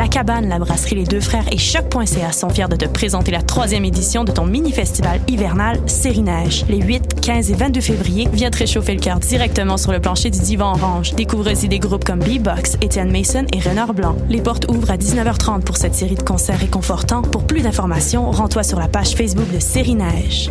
La Cabane, la brasserie Les Deux Frères et Choc.ca sont fiers de te présenter la troisième édition de ton mini-festival hivernal Série. Les 8, 15 et 22 février, viens te réchauffer le cœur directement sur le plancher du divan orange. Découvre aussi des groupes comme B-Box, Étienne Mason et Renard Blanc. Les portes ouvrent à 19h30 pour cette série de concerts réconfortants. Pour plus d'informations, rends-toi sur la page Facebook de Série Neige.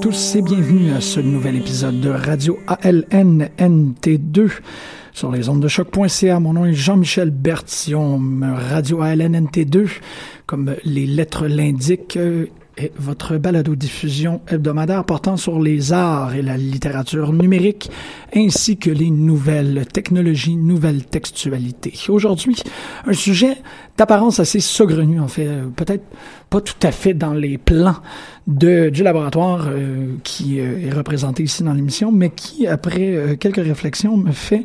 Tous et bienvenue à ce nouvel épisode de Radio ALNNT2 sur les ondes de choc.ca. Mon nom est Jean-Michel Bertillon, Radio ALNNT2, comme les lettres l'indiquent, est votre balado-diffusion hebdomadaire portant sur les arts et la littérature numérique, ainsi que les nouvelles technologies, nouvelles textualités. Aujourd'hui, un sujet d'apparence assez saugrenu, en fait, peut-être pas tout à fait dans les plans du laboratoire euh, qui euh, est représenté ici dans l'émission, mais qui, après euh, quelques réflexions, me fait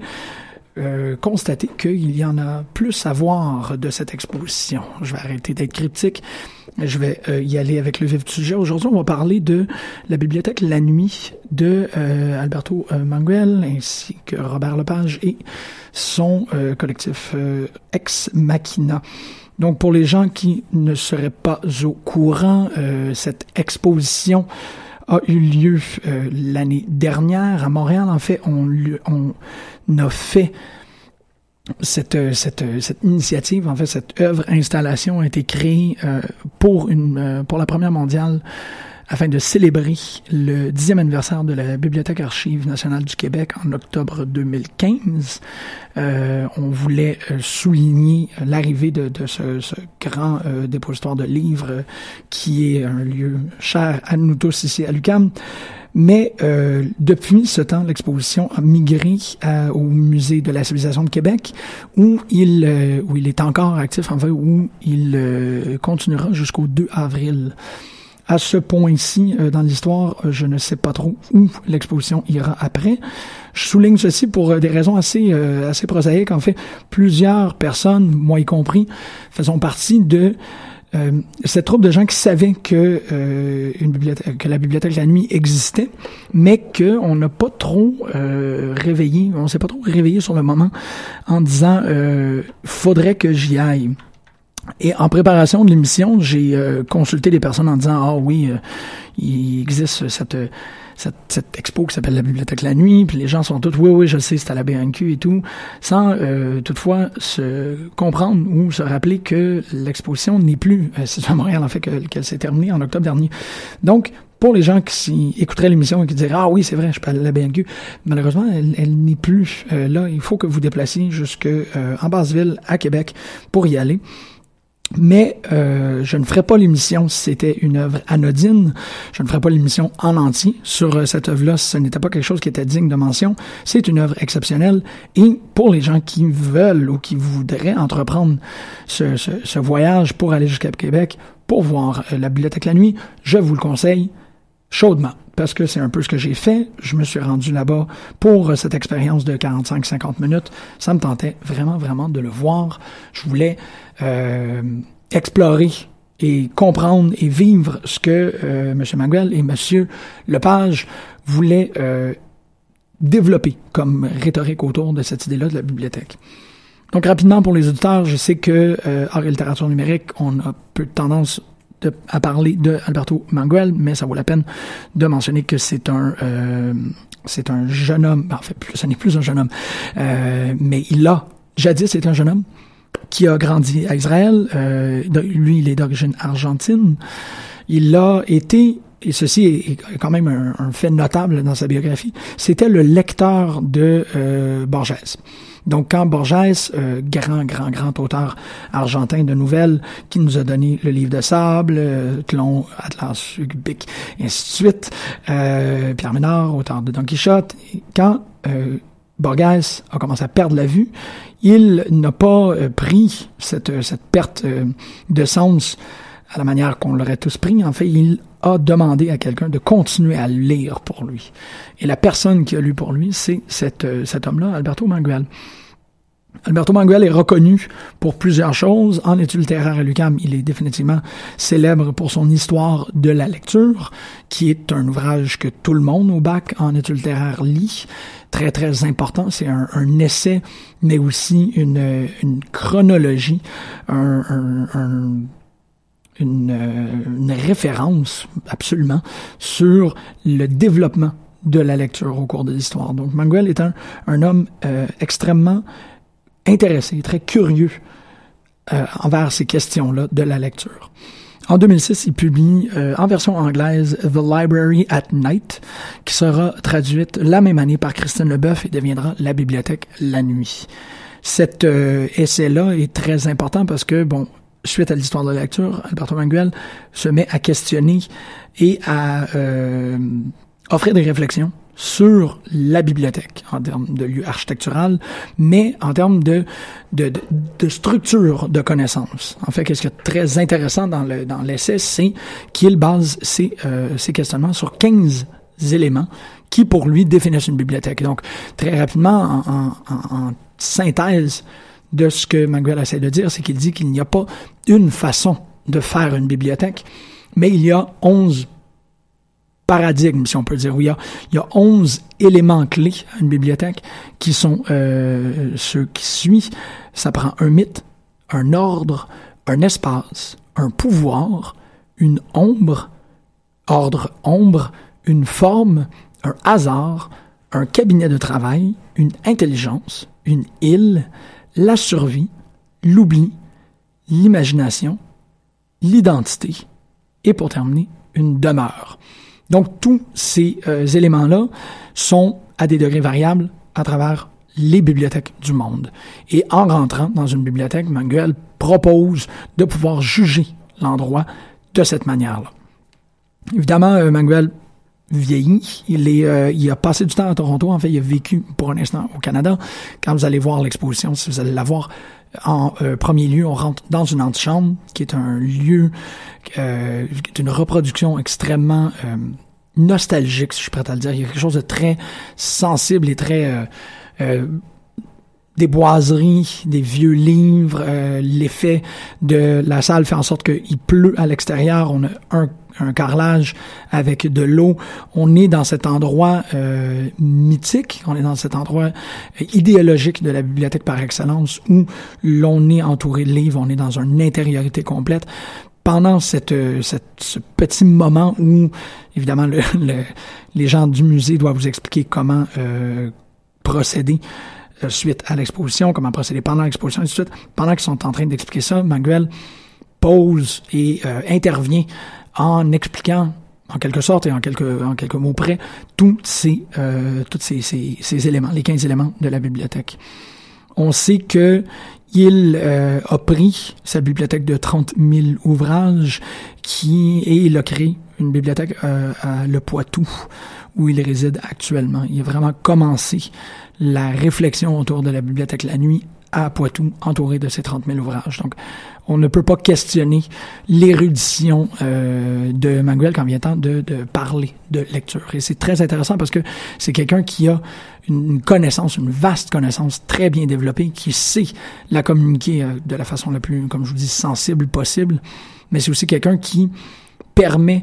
euh, constater qu'il y en a plus à voir de cette exposition. Je vais arrêter d'être cryptique. Je vais euh, y aller avec le vif du sujet. Aujourd'hui, on va parler de la bibliothèque La Nuit de euh, Alberto Manguel ainsi que Robert Lepage et son collectif Ex Machina. Donc, pour les gens qui ne seraient pas au courant, cette exposition a eu lieu l'année dernière à Montréal. En fait, on, on a fait cette, cette, cette initiative, en fait, cette œuvre installation a été créée euh, pour une euh, pour la première mondiale afin de célébrer le dixième anniversaire de la Bibliothèque Archive nationale du Québec en octobre 2015. Euh, on voulait euh, souligner l'arrivée de, de ce, ce, grand euh, dépositoire de livres qui est un lieu cher à nous tous ici à l'UQAM. Mais euh, depuis ce temps, l'exposition a migré à, au musée de la civilisation de Québec, où il euh, où il est encore actif, en fait, où il euh, continuera jusqu'au 2 avril. À ce point-ci dans l'histoire, je ne sais pas trop où l'exposition ira après. Je souligne ceci pour des raisons assez assez prosaïques. En fait, plusieurs personnes, moi y compris, faisons partie de euh, cette troupe de gens qui savaient que euh, une bibliothèque, que la bibliothèque de la nuit existait, mais que on n'a pas trop euh, réveillé, on s'est pas trop réveillé sur le moment en disant euh, faudrait que j'y aille. Et en préparation de l'émission, j'ai consulté des personnes en disant ah oui, il existe cette cette, cette expo qui s'appelle la Bibliothèque la nuit, puis les gens sont tous oui oui je sais c'est à la BNQ et tout, sans euh, toutefois se comprendre ou se rappeler que l'exposition n'est plus euh, c'est à Montréal en fait qu'elle s'est terminée en octobre dernier. Donc pour les gens qui écouteraient l'émission et qui diraient ah oui c'est vrai je aller à la BNQ, malheureusement elle, elle n'est plus euh, là. Il faut que vous déplaciez jusque euh, en Basse-Ville à Québec pour y aller. Mais euh, je ne ferai pas l'émission si c'était une œuvre anodine. Je ne ferai pas l'émission en entier sur euh, cette œuvre-là. Ce n'était pas quelque chose qui était digne de mention. C'est une œuvre exceptionnelle. Et pour les gens qui veulent ou qui voudraient entreprendre ce, voyage pour aller jusqu'à Québec, pour voir euh, la bibliothèque la nuit, je vous le conseille chaudement parce que c'est un peu ce que j'ai fait. Je me suis rendu là-bas pour euh, cette expérience de 45-50 minutes. Ça me tentait vraiment, vraiment de le voir. Je voulais euh, explorer et comprendre et vivre ce que euh, M. Manuel et M. Lepage voulaient développer comme rhétorique autour de cette idée-là de la bibliothèque. Donc rapidement pour les auditeurs, je sais que euh, et littérature numérique, on a peu de tendance à parler de Alberto Manguel, mais ça vaut la peine de mentionner que c'est un euh, c'est un jeune homme. En fait, ce n'est plus un jeune homme, euh, mais il a jadis été un jeune homme qui a grandi à Israël. Euh, lui, il est d'origine argentine. Il a été et ceci est, quand même un, fait notable dans sa biographie, c'était le lecteur de euh, Borges. Donc, quand Borges, euh, grand, grand, grand auteur argentin de nouvelles, qui nous a donné le livre de sable, euh, Tlon, Atlas, Bic, et ainsi de suite, euh, Pierre Ménard, auteur de Don Quichotte, quand Borges a commencé à perdre la vue, il n'a pas pris cette, cette perte de sens à la manière qu'on l'aurait tous pris. En fait, il a demandé à quelqu'un de continuer à lire pour lui. Et la personne qui a lu pour lui, c'est cet, euh, cet homme-là, Alberto Manguel. Alberto Manguel est reconnu pour plusieurs choses. En études littéraires à l'UQAM, il est définitivement célèbre pour son histoire de la lecture, qui est un ouvrage que tout le monde au bac en études littéraires lit. Très, très important. C'est un, essai, mais aussi une, une chronologie, un, une, référence absolument sur le développement de la lecture au cours de l'histoire. Donc Manguel est un, un homme euh, extrêmement intéressé, très curieux euh, envers ces questions-là de la lecture. En 2006, il publie euh, en version anglaise The Library at Night, qui sera traduite la même année par Christine Leboeuf et deviendra La bibliothèque la nuit. Cet essai-là est très important parce que, bon, suite à l'histoire de la lecture, Alberto Manguel se met à questionner et à euh, offrir des réflexions sur la bibliothèque en termes de lieu architectural, mais en termes de, de, structure de connaissances. En fait, qu'est-ce qui est très intéressant dans le dans l'essai, c'est qu'il base ses, euh, ses questionnements sur 15 éléments qui, pour lui, définissent une bibliothèque. Donc, très rapidement, en, en, en synthèse, de ce que Manuel essaie de dire, c'est qu'il dit qu'il n'y a pas une façon de faire une bibliothèque, mais il y a onze paradigmes, si on peut dire. où il y a, il y a onze éléments clés à une bibliothèque qui sont euh, ceux qui suivent. Ça prend un mythe, un ordre, un espace, un pouvoir, une ombre, ordre ombre, une forme, un hasard, un cabinet de travail, une intelligence, une île, la survie, l'oubli, l'imagination, l'identité et pour terminer, une demeure. Donc tous ces euh, éléments-là sont à des degrés variables à travers les bibliothèques du monde. Et en rentrant dans une bibliothèque, Manguel propose de pouvoir juger l'endroit de cette manière-là. Évidemment, euh, Manuel vieilli. Il, est, euh, il a passé du temps à Toronto. En fait, il a vécu pour un instant au Canada. Quand vous allez voir l'exposition, si vous allez la voir, en euh, premier lieu, on rentre dans une antichambre, qui est un lieu euh, d'une reproduction extrêmement euh, nostalgique, si je suis prêt à le dire. Il y a quelque chose de très sensible et très des boiseries, des vieux livres, euh, l'effet de la salle fait en sorte qu'il pleut à l'extérieur, on a un, un carrelage avec de l'eau, on est dans cet endroit euh, mythique, on est dans cet endroit euh, idéologique de la bibliothèque par excellence où l'on est entouré de livres, on est dans une intériorité complète. Pendant cette, cette ce petit moment où, évidemment, le, les gens du musée doivent vous expliquer comment procéder euh, suite à l'exposition, comment procéder pendant l'exposition, et tout de suite. Pendant qu'ils sont en train d'expliquer ça, Manuel pose et euh, intervient en expliquant en quelque sorte et en quelques, en quelques mots près, tous ces, euh, tous ces, ces, ces, éléments, les 15 éléments de la bibliothèque. On sait que il euh, a pris sa bibliothèque de 30 000 ouvrages qui, et il a créé une bibliothèque euh, à Le Poitou, où il réside actuellement. Il a vraiment commencé la réflexion autour de la bibliothèque la nuit à Poitou, entouré de ces 30 000 ouvrages. Donc, on ne peut pas questionner l'érudition euh, de Manuel quand vient temps de, parler de lecture. Et c'est très intéressant parce que c'est quelqu'un qui a une connaissance, une vaste connaissance très bien développée, qui sait la communiquer euh, de la façon la plus, comme je vous dis, sensible possible. Mais c'est aussi quelqu'un qui permet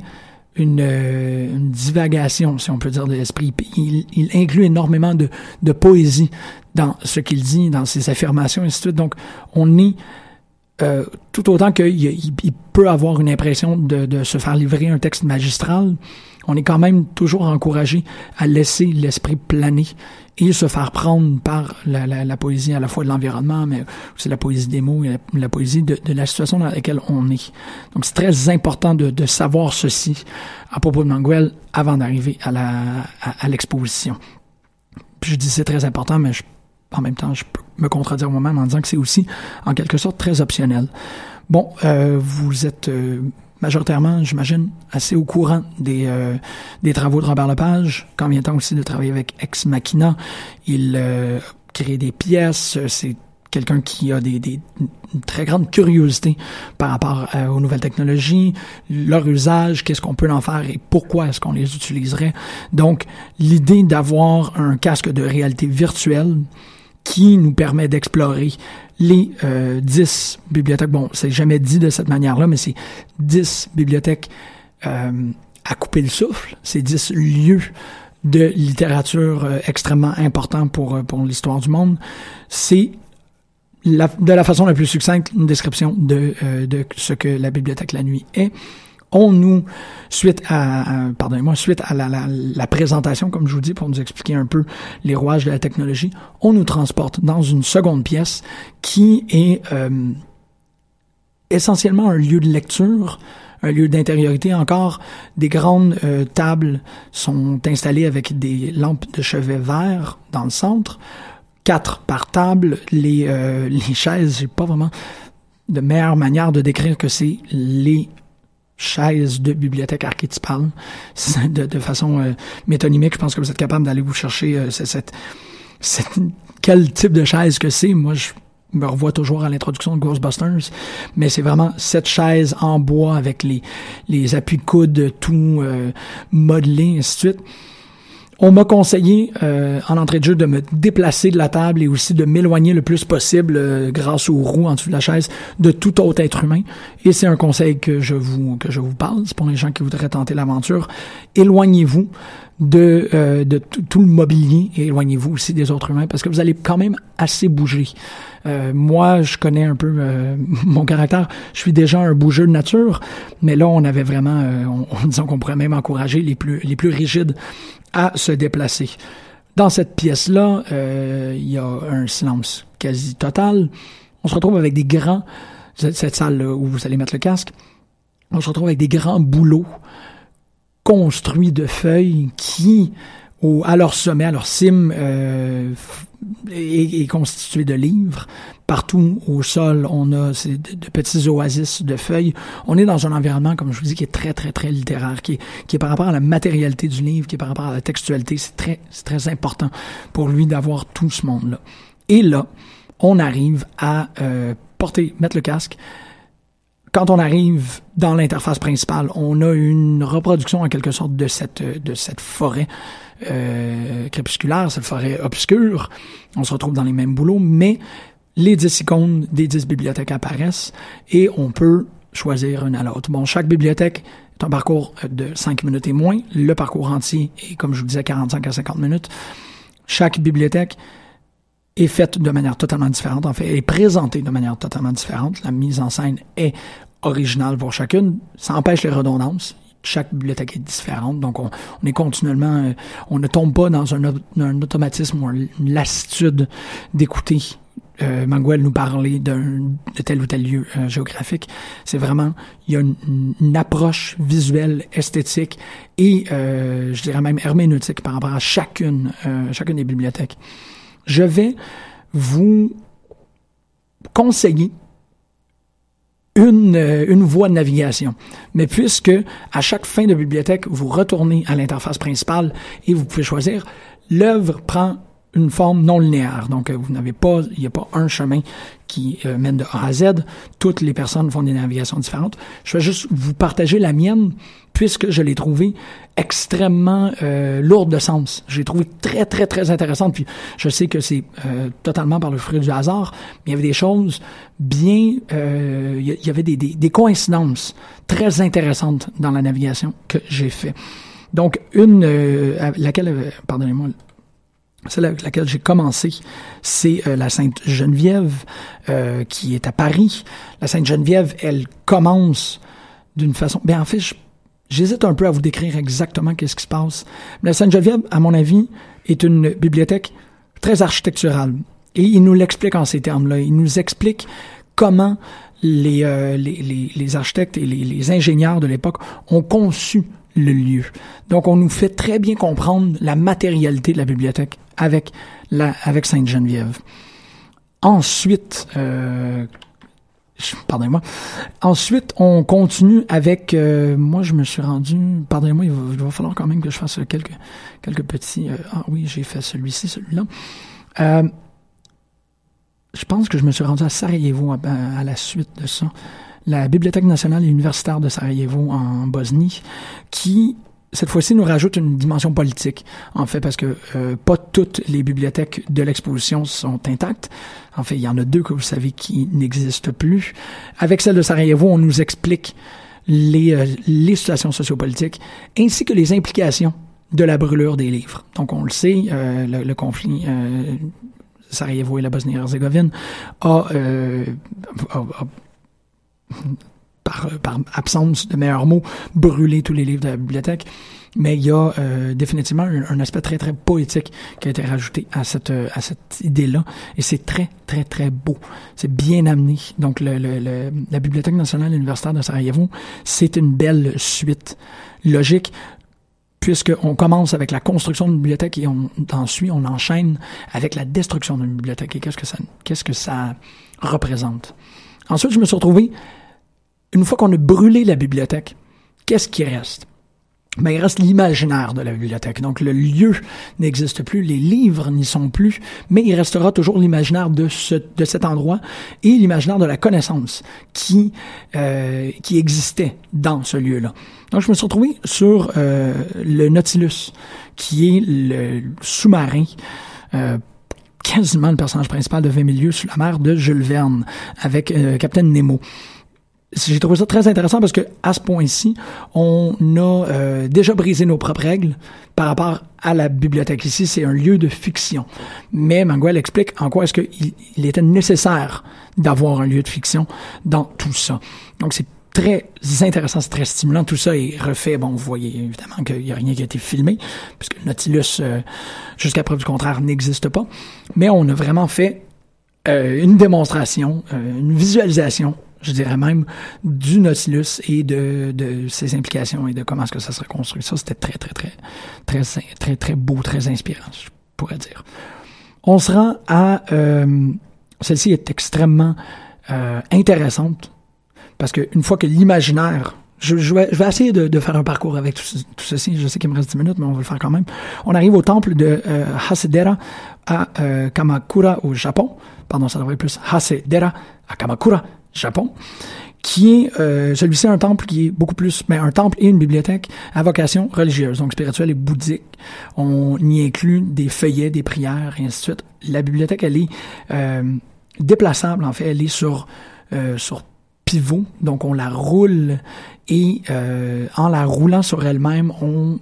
une, euh, divagation, si on peut dire, de l'esprit. Il, inclut énormément de poésie dans ce qu'il dit, dans ses affirmations, et ainsi de suite. Donc, on est euh, tout autant qu'il il, il peut avoir une impression de, de, se faire livrer un texte magistral, on est quand même toujours encouragé à laisser l'esprit planer et se faire prendre par la, la, la poésie à la fois de l'environnement, mais aussi la poésie des mots et la, poésie de, de, la situation dans laquelle on est. Donc c'est très important de, de, savoir ceci à propos de Manguel avant d'arriver à la à, à l'exposition. Je dis c'est très important, mais je, en même temps je peux me contredire moi-même en disant que c'est aussi en quelque sorte très optionnel. Bon, euh, vous êtes euh, majoritairement, j'imagine, assez au courant des, euh, des travaux de Robert Lepage. Quand vient temps aussi de travailler avec Ex Machina, il euh, crée des pièces. C'est quelqu'un qui a des, des, une très grande curiosité par rapport euh, aux nouvelles technologies, leur usage, qu'est-ce qu'on peut en faire et pourquoi est-ce qu'on les utiliserait. Donc, l'idée d'avoir un casque de réalité virtuelle qui nous permet d'explorer les euh, 10 bibliothèques. Bon, c'est jamais dit de cette manière-là, mais c'est 10 bibliothèques euh, à couper le souffle. C'est 10 lieux de littérature euh, extrêmement importants pour, euh, pour l'histoire du monde. C'est la, de la façon la plus succincte une description de, euh, de ce que la bibliothèque la nuit est on nous, suite à, pardonnez-moi, suite à la, présentation, comme je vous dis, pour nous expliquer un peu les rouages de la technologie, on nous transporte dans une seconde pièce qui est euh, essentiellement un lieu de lecture, un lieu d'intériorité. Encore, des grandes euh, tables sont installées avec des lampes de chevet vert dans le centre, quatre par table. Les, euh, les chaises, j'ai pas vraiment de meilleure manière de décrire que c'est les chaise de bibliothèque archétypale de, de façon euh, métonymique. Je pense que vous êtes capable d'aller vous chercher euh, cette, quel type de chaise que c'est. Moi, je me revois toujours à l'introduction de Ghostbusters, mais c'est vraiment cette chaise en bois avec les, les appuis de coude tout euh, modelés, ainsi de suite. On m'a conseillé euh, en entrée de jeu de me déplacer de la table et aussi de m'éloigner le plus possible euh, grâce aux roues en dessous de la chaise de tout autre être humain. Et c'est un conseil que je vous que je vous parle, pour les gens qui voudraient tenter l'aventure. Éloignez-vous de, euh, de tout le mobilier et éloignez-vous aussi des autres humains parce que vous allez quand même assez bouger. Euh, moi, je connais un peu mon caractère. Je suis déjà un bougeur de nature, mais là, on avait vraiment, on disons qu'on pourrait même encourager les plus les plus rigides à se déplacer. Dans cette pièce-là, euh, il y a un silence quasi total. On se retrouve avec des grands, cette salle où vous allez mettre le casque, on se retrouve avec des grands boulots construits de feuilles qui, au, à leur sommet, à leur cime, euh, est, est, constitué de livres. Partout au sol, on a de, de, petits oasis de feuilles. On est dans un environnement, comme je vous dis, qui est très, très, très littéraire, qui est, qui est par rapport à la matérialité du livre, qui est par rapport à la textualité. C'est très, très important pour lui d'avoir tout ce monde-là. Et là, on arrive à euh, porter, mettre le casque, quand on arrive dans l'interface principale, on a une reproduction en quelque sorte de cette de cette forêt euh, crépusculaire, cette forêt obscure. On se retrouve dans les mêmes boulots, mais les 10 icônes des 10 bibliothèques apparaissent et on peut choisir une à l'autre. Bon, chaque bibliothèque est un parcours de 5 minutes et moins. Le parcours entier est, comme je vous disais, 45 à 50 minutes. Chaque bibliothèque est faite de manière totalement différente, en fait, est présentée de manière totalement différente. La mise en scène est originale pour chacune. Ça empêche les redondances. Chaque bibliothèque est différente, donc on, est continuellement, euh, on ne tombe pas dans un, automatisme ou une lassitude d'écouter euh, Manguel nous parler de tel ou tel lieu euh, géographique. C'est vraiment, il y a une, approche visuelle, esthétique et, euh, je dirais même herméneutique par rapport à chacune, chacune des bibliothèques. Je vais vous conseiller une, euh, une voie de navigation. Mais puisque à chaque fin de bibliothèque, vous retournez à l'interface principale et vous pouvez choisir, l'œuvre prend une forme non linéaire. Donc, euh, vous n'avez pas, il n'y a pas un chemin qui euh, mène de A à Z. Toutes les personnes font des navigations différentes. Je vais juste vous partager la mienne, puisque je l'ai trouvée extrêmement euh, lourde de sens. J'ai trouvé très, très, très intéressante. Puis, je sais que c'est euh, totalement par le fruit du hasard, mais il y avait des choses bien... il y avait des, des, des coïncidences très intéressantes dans la navigation que j'ai fait. Donc, une, laquelle, pardonnez-moi, celle avec laquelle j'ai commencé, c'est euh, la Sainte Geneviève, euh, qui est à Paris. La Sainte Geneviève, elle commence d'une façon... Ben en fait, j'hésite un peu à vous décrire exactement qu'est-ce qui se passe. Mais la Sainte Geneviève, à mon avis, est une bibliothèque très architecturale. Et il nous l'explique en ces termes-là. Il nous explique comment les, euh, les, les, architectes et les ingénieurs de l'époque ont conçu le lieu. Donc, on nous fait très bien comprendre la matérialité de la bibliothèque avec la, avec Sainte-Geneviève. Ensuite, euh, pardonnez-moi. Ensuite, on continue avec. Euh, moi, je me suis rendu. Pardonnez-moi, il, va, falloir quand même que je fasse quelques quelques petits. Euh, ah oui, j'ai fait celui-ci, celui-là. Je pense que je me suis rendu à Sarajevo à, à la suite de ça la Bibliothèque nationale et universitaire de Sarajevo en Bosnie, qui cette fois-ci nous rajoute une dimension politique, en fait, parce que euh, pas toutes les bibliothèques de l'exposition sont intactes. En fait, il y en a deux que vous savez qui n'existent plus. Avec celle de Sarajevo, on nous explique les, euh, les situations sociopolitiques ainsi que les implications de la brûlure des livres. Donc, on le sait, euh, le, le, conflit euh, Sarajevo et la Bosnie-Herzégovine a, euh, a, a par, par absence de meilleurs mots, brûler tous les livres de la bibliothèque. Mais il y a euh, définitivement un, aspect très, très poétique qui a été rajouté à cette, à cette idée-là. Et c'est très, très, très beau. C'est bien amené. Donc, la Bibliothèque nationale universitaire de Sarajevo, c'est une belle suite logique puisqu'on commence avec la construction d'une bibliothèque et on, ensuite on enchaîne avec la destruction d'une bibliothèque. Et qu'est-ce que ça, qu'est-ce que ça représente? Ensuite, je me suis retrouvé, une fois qu'on a brûlé la bibliothèque, qu'est-ce qui reste? Ben, il reste l'imaginaire de la bibliothèque. Donc, le lieu n'existe plus, les livres n'y sont plus, mais il restera toujours l'imaginaire de, ce, de cet endroit et l'imaginaire de la connaissance qui, euh, qui existait dans ce lieu-là. Donc, je me suis retrouvé sur euh, le Nautilus, qui est le sous-marin euh, quasiment le personnage principal de 20 milieux sous la mer de Jules Verne avec euh, Captain Nemo. J'ai trouvé ça très intéressant parce que à ce point-ci, on a euh, déjà brisé nos propres règles par rapport à la bibliothèque. Ici, c'est un lieu de fiction. Mais Manguel explique en quoi est-ce qu'il il était nécessaire d'avoir un lieu de fiction dans tout ça. Donc, c'est très intéressant, c'est très stimulant. Tout ça est refait. Bon, vous voyez évidemment qu'il n'y a rien qui a été filmé, puisque le Nautilus, euh, jusqu'à preuve du contraire, n'existe pas. Mais on a vraiment fait euh, une démonstration, euh, une visualisation, je dirais même, du Nautilus et de, de ses implications et de comment est-ce que ça serait construit. Ça, c'était très, très, très, très, très, très beau, très inspirant, je pourrais dire. On se rend à... Euh, celle-ci est extrêmement intéressante parce qu'une fois que l'imaginaire je, vais, essayer de, faire un parcours avec tout, ceci. Je sais qu'il me reste 10 minutes, mais on va le faire quand même. On arrive au temple de euh, Hasedera à euh, Kamakura au Japon. Pardon, ça devrait être plus Hasedera à Kamakura, Japon. qui est euh, celui-ci un temple qui est beaucoup plus, mais un temple et une bibliothèque à vocation religieuse, donc spirituelle et bouddhique. On y inclut des feuillets, des prières, et ainsi de suite. La bibliothèque, elle est euh, déplaçable, en fait, elle est sur euh, sur pivot, donc on la roule et euh, en la roulant sur elle-même, on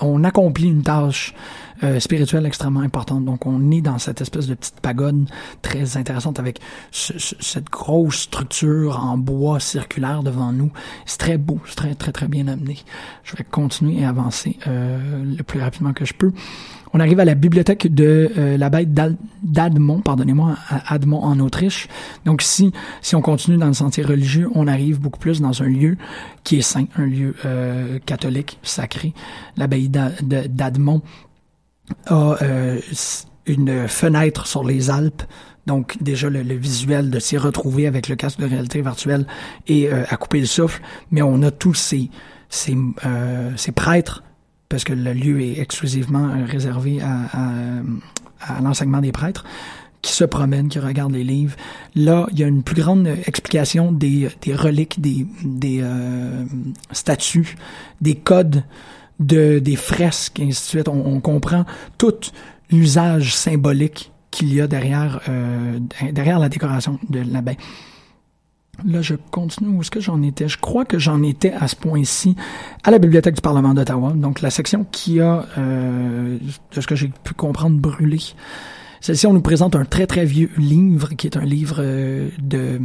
on accomplit une tâche euh, spirituelle extrêmement importante. Donc, on est dans cette espèce de petite pagode très intéressante avec cette grosse structure en bois circulaire devant nous. C'est très beau, c'est très, très, très bien amené. Je vais continuer et avancer euh, le plus rapidement que je peux. On arrive à la bibliothèque de euh, la bête d'Admont, pardonnez-moi, à Admont en Autriche. Donc si si on continue dans le sentier religieux, on arrive beaucoup plus dans un lieu qui est saint, un lieu euh, catholique sacré. L'abbaye d'Admont a euh, une fenêtre sur les Alpes. Donc déjà le, visuel de s'y retrouver avec le casque de réalité virtuelle et euh, à couper le souffle, mais on a tous ces, ces, ces prêtres, parce que le lieu est exclusivement réservé à, à, à l'enseignement des prêtres, qui se promènent, qui regardent les livres. Là, il y a une plus grande explication des, des reliques, des, des statues, des codes de, des fresques, et ainsi de suite. On, on comprend tout l'usage symbolique qu'il y a derrière, euh, derrière la décoration de l'abeille. Là, je continue. Où est-ce que j'en étais? Je crois que j'en étais à ce point-ci à la Bibliothèque du Parlement d'Ottawa. Donc, la section qui a, euh, de ce que j'ai pu comprendre, brûlé. Celle-ci, on nous présente un très, très vieux livre, qui est un livre euh, de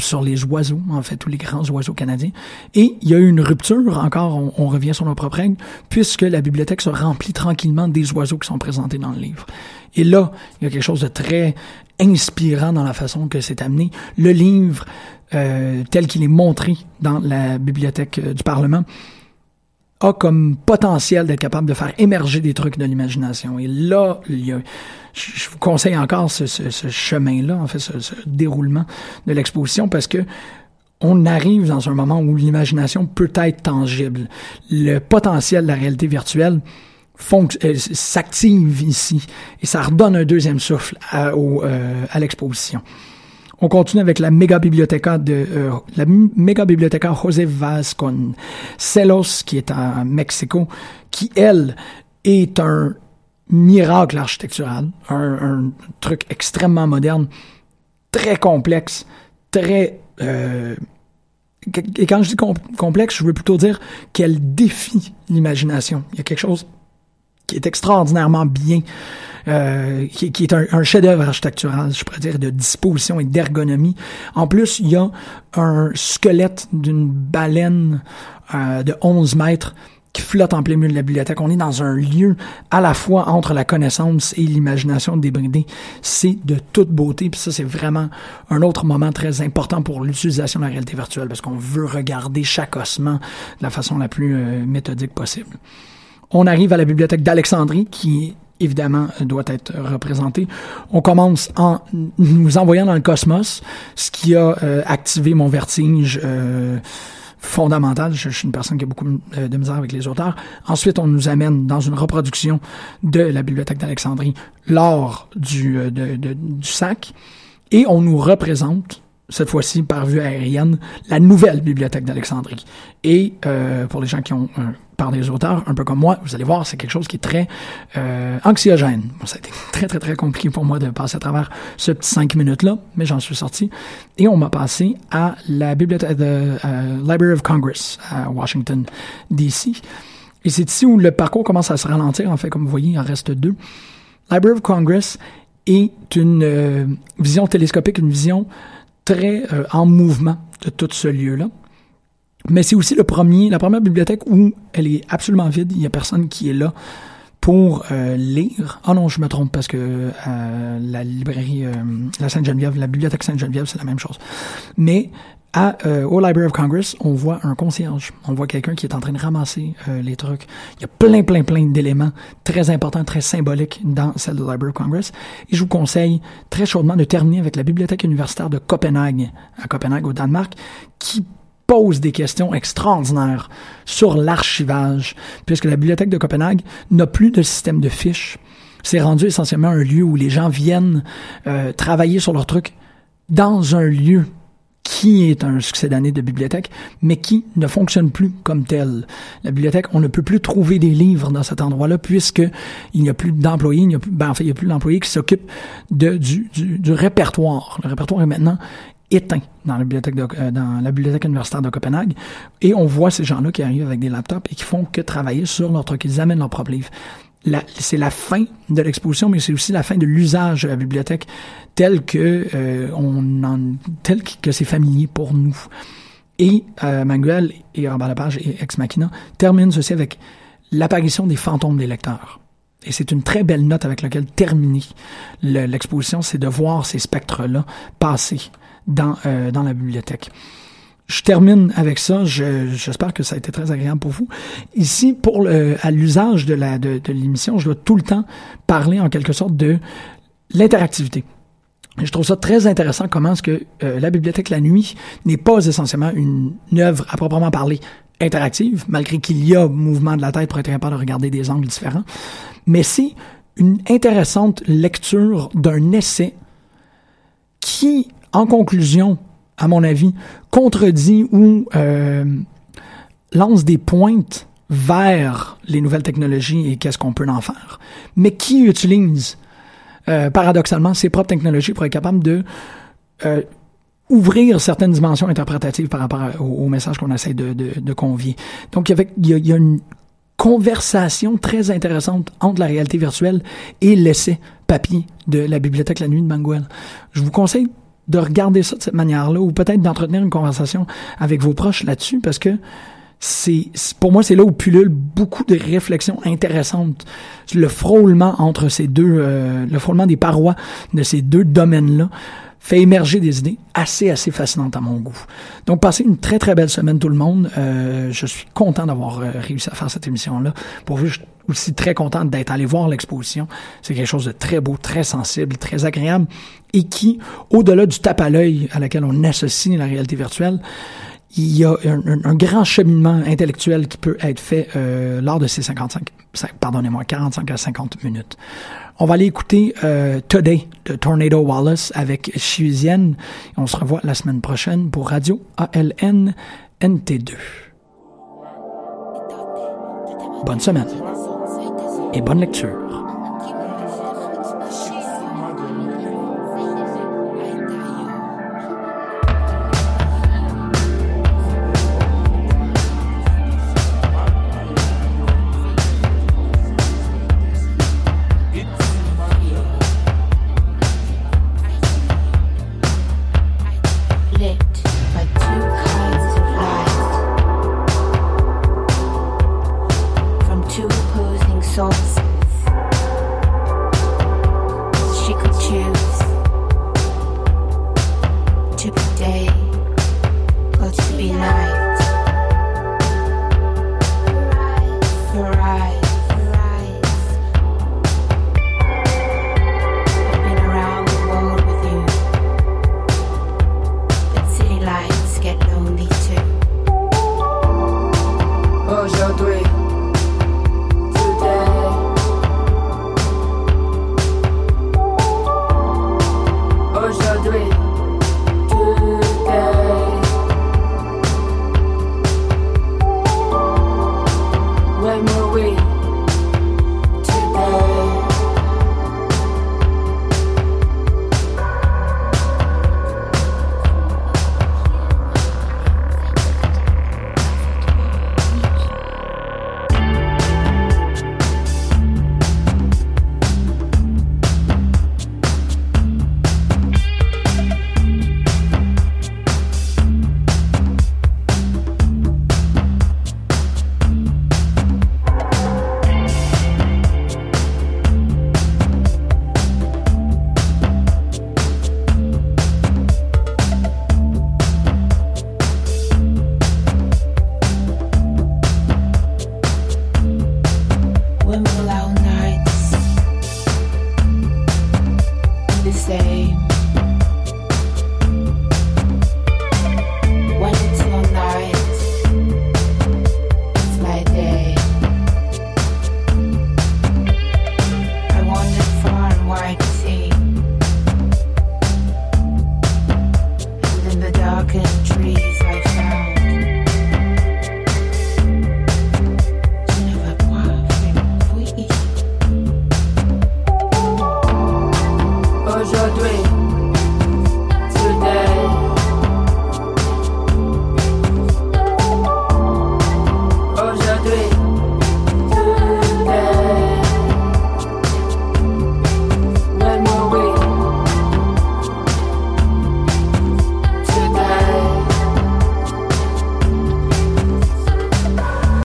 sur les oiseaux, en fait, tous les grands oiseaux canadiens. Et il y a eu une rupture, encore, on, revient sur nos propres règles, puisque la bibliothèque se remplit tranquillement des oiseaux qui sont présentés dans le livre. Et là, il y a quelque chose de très inspirant dans la façon que c'est amené. Le livre, euh, tel qu'il est montré dans la bibliothèque euh, du Parlement, a comme potentiel d'être capable de faire émerger des trucs de l'imagination. Et là, il y a je vous conseille encore ce, ce, chemin-là, en fait, ce, déroulement de l'exposition, parce que on arrive dans un moment où l'imagination peut être tangible. Le potentiel de la réalité virtuelle euh, s'active ici et ça redonne un deuxième souffle à, euh, à l'exposition. On continue avec la méga bibliothéca de euh, la méga bibliothéca José Vasconcelos qui est à Mexico, qui elle est un miracle architectural, un, un, truc extrêmement moderne, très complexe, très... Euh, et quand je dis complexe, je veux plutôt dire qu'elle défie l'imagination. Il y a quelque chose qui est extraordinairement bien, euh, qui, qui, est un, un chef-d'œuvre architectural, je pourrais dire, de disposition et d'ergonomie. En plus, il y a un squelette d'une baleine euh, de 11 mètres qui flotte en plein milieu de la bibliothèque. On est dans un lieu à la fois entre la connaissance et l'imagination débridée. C'est de toute beauté. Puis ça, c'est vraiment un autre moment très important pour l'utilisation de la réalité virtuelle parce qu'on veut regarder chaque ossement de la façon la plus euh, méthodique possible. On arrive à la bibliothèque d'Alexandrie qui évidemment doit être représentée. On commence en nous envoyant dans le cosmos, ce qui a euh, activé mon vertige euh, fondamentale. Je, suis une personne qui a beaucoup de misère avec les auteurs. Ensuite, on nous amène dans une reproduction de la bibliothèque d'Alexandrie lors du, euh, sac et on nous représente cette fois-ci par vue aérienne, la nouvelle bibliothèque d'Alexandrie. Et euh, pour les gens qui ont par des auteurs, un peu comme moi, vous allez voir, c'est quelque chose qui est très euh, anxiogène. Bon, ça a été très, très, très compliqué pour moi de passer à travers ce petit cinq minutes-là, mais j'en suis sorti. Et on m'a passé à la bibliothèque de euh, Library of Congress à Washington, D.C. Et c'est ici où le parcours commence à se ralentir. En fait, comme vous voyez, il en reste deux. Library of Congress est une euh, vision télescopique, une vision très euh, en mouvement de tout ce lieu-là. Mais c'est aussi le premier, la première bibliothèque où elle est absolument vide. Il y a personne qui est là pour euh, lire. Ah non, je me trompe parce que euh, la librairie, la Sainte-Geneviève, la bibliothèque Sainte-Geneviève, c'est la même chose. Mais à, euh, au Library of Congress, on voit un concierge. On voit quelqu'un qui est en train de ramasser euh, les trucs. Il y a plein, plein, plein d'éléments très importants, très symboliques dans celle de Library of Congress. Et je vous conseille très chaudement de terminer avec la Bibliothèque universitaire de Copenhague, à Copenhague, au Danemark, qui pose des questions extraordinaires sur l'archivage, puisque la Bibliothèque de Copenhague n'a plus de système de fiches. C'est rendu essentiellement un lieu où les gens viennent euh, travailler sur leurs trucs dans un lieu qui est un succès d'année de bibliothèque, mais qui ne fonctionne plus comme tel. La bibliothèque, on ne peut plus trouver des livres dans cet endroit-là puisque il n'y a plus d'employés, il n'y a plus, ben, en fait, il n'y a plus d'employés qui s'occupent de, du, du, du répertoire. Le répertoire est maintenant éteint dans la bibliothèque euh, dans la bibliothèque universitaire de Copenhague et on voit ces gens-là qui arrivent avec des laptops et qui font que travailler sur leur truc ils amènent leur propre livre c'est la fin de l'exposition, mais c'est aussi la fin de l'usage de la bibliothèque tel que euh, on en, tel que c'est familier pour nous. Et euh, Manuel et Robert Lepage et Ex Machina terminent ceci avec l'apparition des fantômes des lecteurs. Et c'est une très belle note avec laquelle terminer l'exposition, c'est de voir ces spectres-là passer dans, euh, dans la bibliothèque. Je termine avec ça. J'espère que ça a été très agréable pour vous. Ici, pour à l'usage de la de l'émission, je dois tout le temps parler en quelque sorte de l'interactivité. Je trouve ça très intéressant comment est-ce que euh, la bibliothèque la nuit n'est pas essentiellement une, œuvre à proprement parler interactive, malgré qu'il y a mouvement de la tête pour être capable de regarder des angles différents, mais c'est une intéressante lecture d'un essai qui, en conclusion, à mon avis, contredit ou euh, lance des pointes vers les nouvelles technologies et qu'est-ce qu'on peut en faire, mais qui utilise euh, paradoxalement ses propres technologies pour être capable de euh, ouvrir certaines dimensions interprétatives par rapport au, message qu'on essaie de, convier? Donc, il y, a, il y a une conversation très intéressante entre la réalité virtuelle et l'essai papier de la bibliothèque La Nuit de Manguel. Je vous conseille de regarder ça de cette manière-là ou peut-être d'entretenir une conversation avec vos proches là-dessus parce que c'est pour moi c'est là où pullule beaucoup de réflexions intéressantes. Le frôlement entre ces deux euh, le frôlement des parois de ces deux domaines-là fait émerger des idées assez assez fascinantes à mon goût. Donc passez une très très belle semaine tout le monde. Euh, je suis content d'avoir euh, réussi à faire cette émission là. Pour vous, je suis aussi très content d'être allé voir l'exposition. C'est quelque chose de très beau, très sensible, très agréable et qui, au-delà du tape à l'œil à laquelle on associe la réalité virtuelle, il y a un, grand cheminement intellectuel qui peut être fait euh, lors de ces 55, pardonnez-moi, 45 à 50 minutes. On va aller écouter euh, Today de Tornado Wallace avec Chiusienne. On se revoit la semaine prochaine pour Radio ALN NT2. Bonne semaine et bonne lecture.